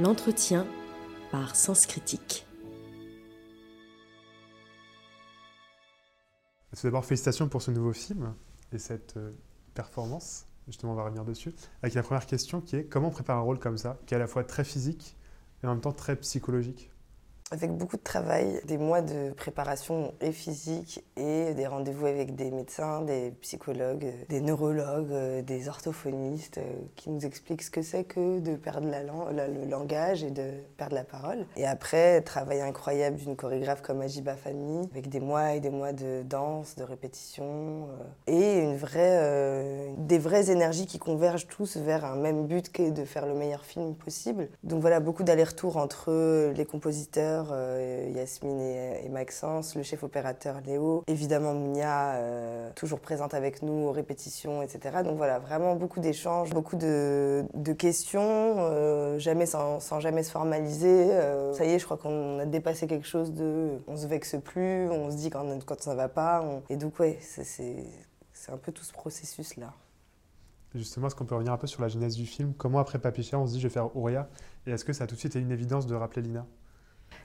l'entretien par Sens Critique. Tout d'abord, félicitations pour ce nouveau film et cette euh, performance. Justement, on va revenir dessus. Avec la première question qui est comment on prépare un rôle comme ça, qui est à la fois très physique et en même temps très psychologique? Avec beaucoup de travail, des mois de préparation et physique et des rendez-vous avec des médecins, des psychologues, des neurologues, euh, des orthophonistes euh, qui nous expliquent ce que c'est que de perdre la le langage et de perdre la parole. Et après, travail incroyable d'une chorégraphe comme Ajiba Fami avec des mois et des mois de danse, de répétition euh, et une vraie, des vraies énergies qui convergent tous vers un même but qui est de faire le meilleur film possible. Donc voilà, beaucoup d'allers-retours entre les compositeurs, euh, Yasmine et, Maxence, le chef opérateur Léo, évidemment Mounia, euh, toujours présente avec nous aux répétitions, etc. Donc voilà, vraiment beaucoup d'échanges, beaucoup de, questions, euh, jamais sans, jamais se formaliser. ça y est, je crois qu'on a dépassé quelque chose de... On se vexe plus, on se dit quand, quand ça va pas. Et donc ouais, c'est un peu tout ce processus-là. Justement, est-ce qu'on peut revenir un peu sur la genèse du film? Comment après Papicha, on se dit je vais faire Ouria? Et est-ce que ça a tout de suite été une évidence de rappeler Lina?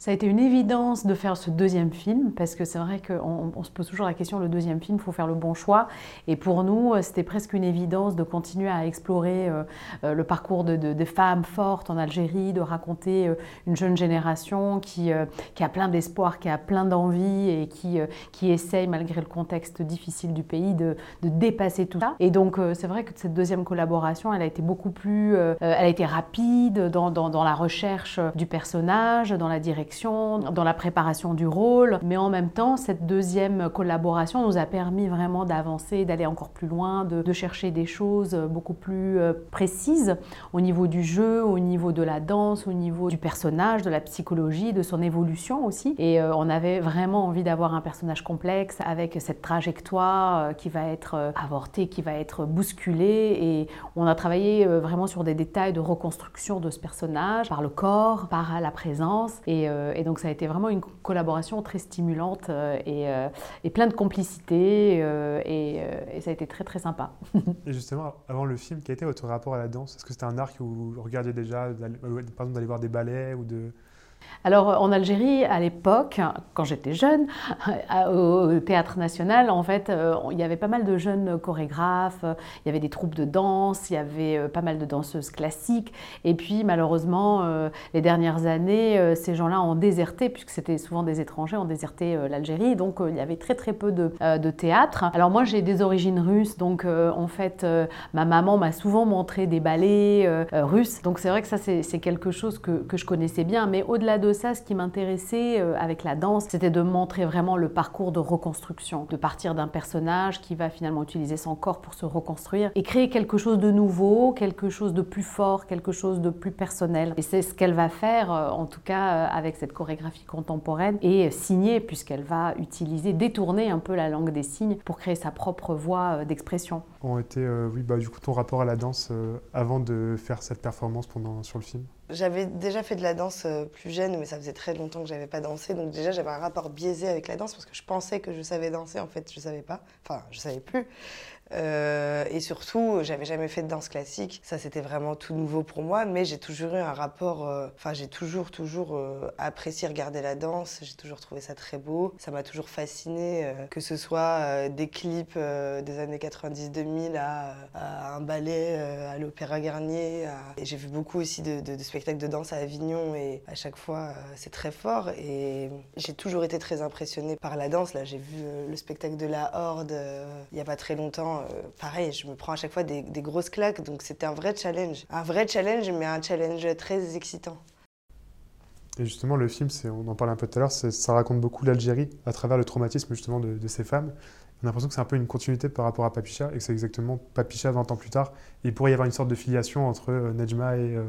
Ça a été une évidence de faire ce deuxième film parce que c'est vrai qu'on on se pose toujours la question le deuxième film, il faut faire le bon choix. Et pour nous, euh, c'était presque une évidence de continuer à explorer euh, euh, le parcours de, femmes fortes en Algérie, de raconter une jeune génération qui, a plein d'espoir, qui a plein d'envie et qui, essaye, malgré le contexte difficile du pays, de, dépasser tout ça. Et donc, c'est vrai que cette deuxième collaboration, elle a été beaucoup plus. elle a été rapide dans la recherche du personnage, dans la direction dans la préparation du rôle, mais en même temps, cette deuxième collaboration nous a permis vraiment d'avancer, d'aller encore plus loin, de, chercher des choses beaucoup plus euh, précises au niveau du jeu, au niveau de la danse, au niveau du personnage, de la psychologie, de son évolution aussi. Et euh, on avait vraiment envie d'avoir un personnage complexe avec cette trajectoire euh, qui va être avortée, qui va être bousculée. Et on a travaillé vraiment sur des détails de reconstruction de ce personnage par le corps, par la présence. Et et donc ça a été vraiment une collaboration très stimulante euh, et, euh, et plein de complicité et, ça a été très très sympa. et justement, avant le film, quel était votre rapport à la danse? Est-ce que c'était un art que vous regardiez déjà, par exemple d'aller voir des ballets ou de... Alors en Algérie, à l'époque, quand j'étais jeune, au Théâtre National, en fait, euh, il y avait pas mal de jeunes chorégraphes, il y avait des troupes de danse, il y avait euh, pas mal de danseuses classiques. Et puis malheureusement, euh, les dernières années, ces gens-là ont déserté, puisque c'était souvent des étrangers, ont déserté l'Algérie. Donc il y avait très très peu de, de théâtre. Alors moi, j'ai des origines russes, donc en fait, ma maman m'a souvent montré des ballets russes. Donc c'est vrai que ça, c'est quelque chose que, que je connaissais bien. Mais au-delà de ça, ce qui m'intéressait euh, avec la danse, c'était de montrer vraiment le parcours de reconstruction, de partir d'un personnage qui va finalement utiliser son corps pour se reconstruire et créer quelque chose de nouveau, quelque chose de plus fort, quelque chose de plus personnel. Et c'est ce qu'elle va faire, euh, en tout cas euh, avec cette chorégraphie contemporaine, et signer, puisqu'elle va utiliser, détourner un peu la langue des signes pour créer sa propre voix d'expression. Ont été, oui, bah, du coup, ton rapport à la danse avant de faire cette performance sur le film j'avais déjà fait de la danse euh, plus jeune, mais ça faisait très longtemps que j'avais pas dansé. Donc déjà, j'avais un rapport biaisé avec la danse parce que je pensais que je savais danser. En fait, je savais pas. Enfin, je savais plus. Euh, et surtout, j'avais jamais fait de danse classique. Ça, c'était vraiment tout nouveau pour moi. Mais j'ai toujours eu un rapport. Euh, enfin, j'ai toujours, toujours euh, apprécié regarder la danse. J'ai toujours trouvé ça très beau. Ça m'a toujours fasciné, que ce soit des clips des années 90-2000 à, un ballet à l'Opéra Garnier. Et j'ai vu beaucoup aussi de, de, spectacles de danse à Avignon. Et à chaque fois, c'est très fort. Et j'ai toujours été très impressionnée par la danse. Là, j'ai vu le spectacle de la Horde il n'y a pas très longtemps euh, pareil, je me prends à chaque fois des, grosses claques, donc c'était un vrai challenge. Un vrai challenge, mais un challenge très excitant. Et justement, le film, on en parlait un peu tout à l'heure, ça raconte beaucoup l'Algérie à travers le traumatisme justement de, ces femmes. On a l'impression que c'est un peu une continuité par rapport à Papicha et que c'est exactement Papicha 20 ans plus tard. il pourrait y avoir une sorte de filiation entre euh, et, euh,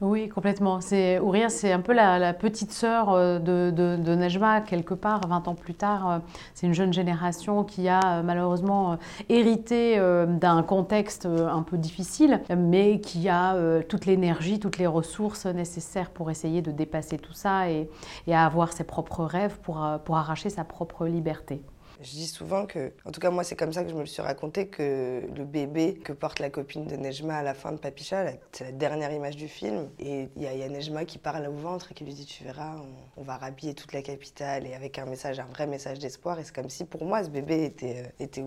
oui, complètement. C'est, Ouria, c'est un peu la, petite sœur euh, de, de, quelque part, 20 ans plus tard. Euh, c'est une jeune génération qui a euh, malheureusement hérité d'un contexte un peu difficile, mais qui a toute l'énergie, toutes les ressources nécessaires pour essayer de dépasser tout ça et, et à avoir ses propres rêves pour, pour arracher sa propre liberté. Je dis souvent que, en tout cas moi c'est comme ça que je me le suis raconté, que le bébé que porte la copine de Nejma à la fin de Papicha, c'est la dernière image du film. Et il y, a Nejma qui parle au ventre et qui lui dit tu verras, on, va rhabiller toute la capitale et avec un message, un vrai message d'espoir. Et c'est comme si pour moi ce bébé était, euh, était.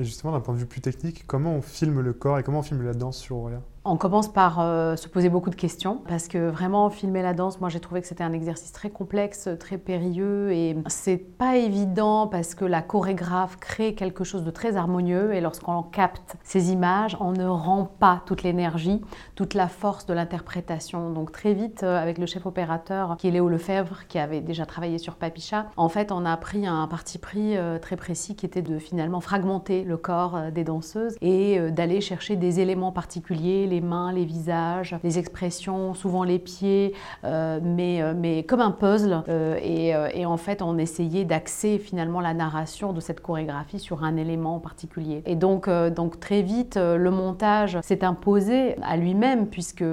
Et justement d'un point de vue plus technique, comment on filme le corps et comment on filme la danse sur Ouria on commence par euh, se poser beaucoup de questions parce que vraiment filmer la danse, moi j'ai trouvé que c'était un exercice très complexe, très périlleux et c'est pas évident parce que la chorégraphe crée quelque chose de très harmonieux et lorsqu'on capte ces images, on ne rend pas toute l'énergie, toute la force de l'interprétation. Donc très vite euh, avec le chef opérateur qui est Léo Lefebvre qui avait déjà travaillé sur Papicha, en fait on a pris un parti pris euh, très précis qui était de finalement fragmenter le corps des danseuses et d'aller chercher des éléments particuliers les mains, les visages, les expressions, souvent les pieds, euh, mais, euh, mais comme un puzzle. Euh, et, et, en fait, on essayait d'axer finalement la narration de cette chorégraphie sur un élément particulier. Et donc, donc très vite, le montage s'est imposé à lui-même, puisque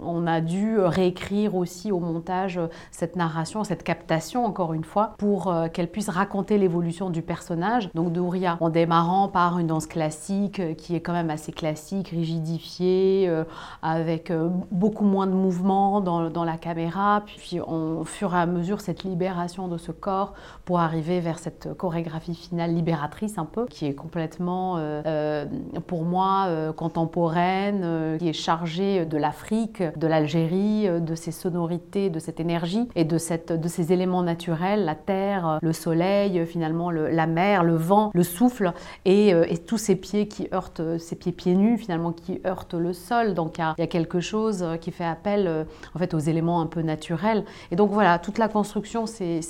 on a dû réécrire aussi au montage cette narration, cette captation, encore une fois, pour qu'elle puisse raconter l'évolution du personnage, donc d'Ouria, en démarrant par une danse classique qui est quand même assez classique, rigidifiée, euh, avec euh, beaucoup moins de mouvements dans, la caméra. Puis au fur et à mesure, cette libération de ce corps pour arriver vers cette chorégraphie finale libératrice un peu, qui est complètement, euh, pour moi, contemporaine, qui est chargée de l'Afrique, de l'Algérie, de ses sonorités, de cette énergie et de, cette, ces éléments naturels, la terre, le soleil, finalement la mer, le vent, le souffle et tous ces pieds qui heurtent, ces pieds pieds nus finalement qui heurtent le sol. Donc il y, a quelque chose euh, qui fait appel euh, en fait aux éléments un peu naturels. Et donc voilà, toute la construction c'est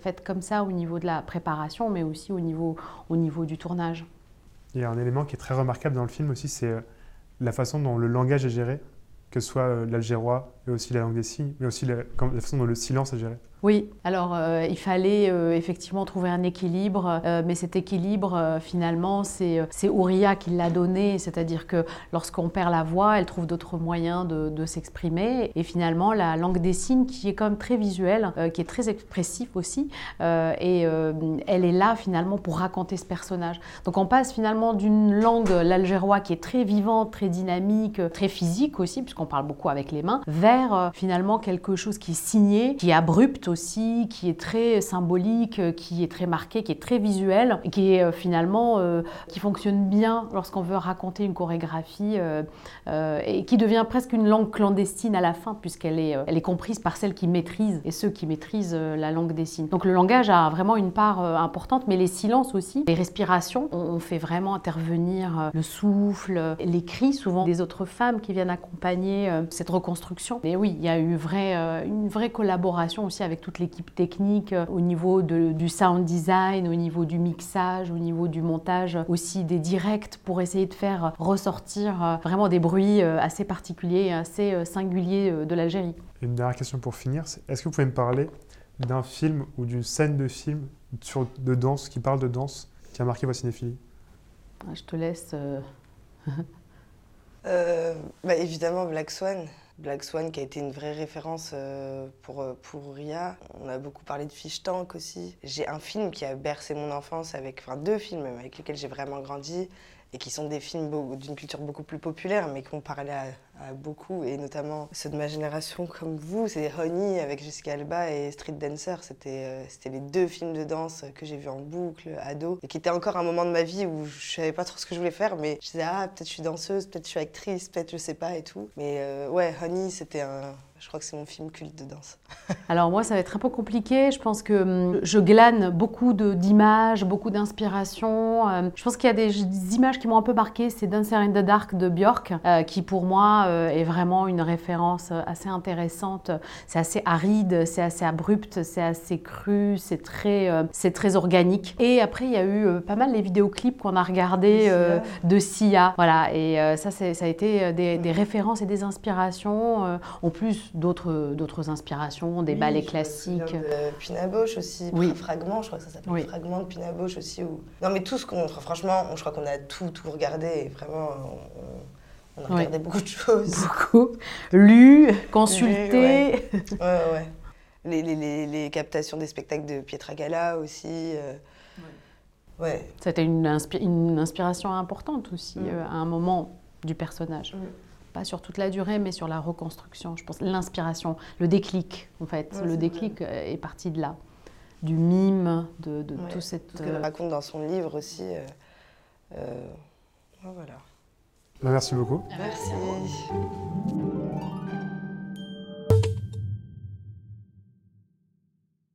faite comme ça au niveau de la préparation, mais aussi au niveau, au niveau du tournage. Il y a un élément qui est très remarquable dans le film aussi, c'est euh, la façon dont le langage est géré, que ce soit l'algérois et aussi la langue des signes, mais aussi la façon dont le silence est géré. Oui, alors euh, il fallait euh, effectivement trouver un équilibre, euh, mais cet équilibre, finalement, c'est Ouria qui l'a donné, c'est-à-dire que lorsqu'on perd la voix, elle trouve d'autres moyens de, s'exprimer, et finalement la langue des signes, qui est quand même très visuelle, qui est très expressif aussi, et elle est là finalement pour raconter ce personnage. Donc on passe finalement d'une langue, l'algérois, qui est très vivante, très dynamique, très physique aussi, puisqu'on parle beaucoup avec les mains, vers finalement quelque chose qui est signé, qui est abrupt aussi, qui est très symbolique, qui est très marqué, qui est très visuel, qui est euh, finalement euh, qui fonctionne bien lorsqu'on veut raconter une chorégraphie euh, et qui devient presque une langue clandestine à la fin puisqu'elle est, elle est comprise par celles qui maîtrisent et ceux qui maîtrisent la langue des signes. Donc le langage a vraiment une part importante, mais les silences aussi, les respirations, on, fait vraiment intervenir le souffle, les cris souvent des autres femmes qui viennent accompagner cette reconstruction. Et oui, il y a eu vrai, une vraie collaboration aussi avec toute l'équipe technique euh, au niveau du sound design, au niveau du mixage, au niveau du montage, aussi des directs pour essayer de faire ressortir euh, vraiment des bruits euh, assez particuliers et assez singuliers de l'Algérie. Une dernière question pour finir, est-ce que vous pouvez me parler d'un film ou d'une scène de film sur, de danse qui parle de danse qui a marqué votre cinéphilie? Ah, Je te laisse. bah, évidemment Black Swan. Black Swan qui a été une vraie référence euh, pour, euh, pour Ria. On a beaucoup parlé de Fish Tank aussi. J'ai un film qui a bercé mon enfance, avec, enfin deux films avec lesquels j'ai vraiment grandi et qui sont des films d'une culture beaucoup plus populaire, mais qui ont parlé à, beaucoup, et notamment ceux de ma génération comme vous. C'est Honey avec Jessica Alba et Street Dancer. C'était euh, les deux films de danse que j'ai vus en boucle, ado, et qui étaient encore un moment de ma vie où je savais pas trop ce que je voulais faire, mais je disais, ah, peut-être je suis danseuse, peut-être je suis actrice, peut-être je sais pas et tout. Mais euh, ouais, Honey, c'était un, je crois que c'est mon film culte de danse. Alors moi, ça va être un peu compliqué. Je pense que hum, je glane beaucoup d'images, beaucoup d'inspiration. Euh, je pense qu'il y a des, images qui m'ont un peu marqué. C'est Dancer in the Dark de Björk, euh, qui pour moi euh, est vraiment une référence assez intéressante. C'est assez aride, c'est assez abrupt, c'est assez cru, c'est très, c'est très organique. Et après, il y a eu pas mal les vidéoclips qu'on a regardés de Sia. Voilà, et ça, ça a été des, des, références et des inspirations. en plus, d'autres inspirations, des ballets classiques. De Pinaboche aussi, oui. Fragment, je crois que ça s'appelle Fragment de Pinaboche aussi. Non mais tout ce qu'on... Franchement, je crois qu'on a tout, tout regardé vraiment... On, a regardé beaucoup de choses. Beaucoup. Lu, consulté. ouais, ouais. Les, les, les, captations des spectacles de Pietra Gala aussi. Euh, Ouais. C'était une, une, inspiration importante aussi mm. euh, à un moment du personnage. Mm. Pas sur toute la durée, mais sur la reconstruction, je pense. L'inspiration, le déclic, en fait. le déclic euh, est parti de là. Du mime, de, de tout cette... Ce qu'elle raconte dans son livre aussi. voilà. Bah, merci beaucoup. Merci.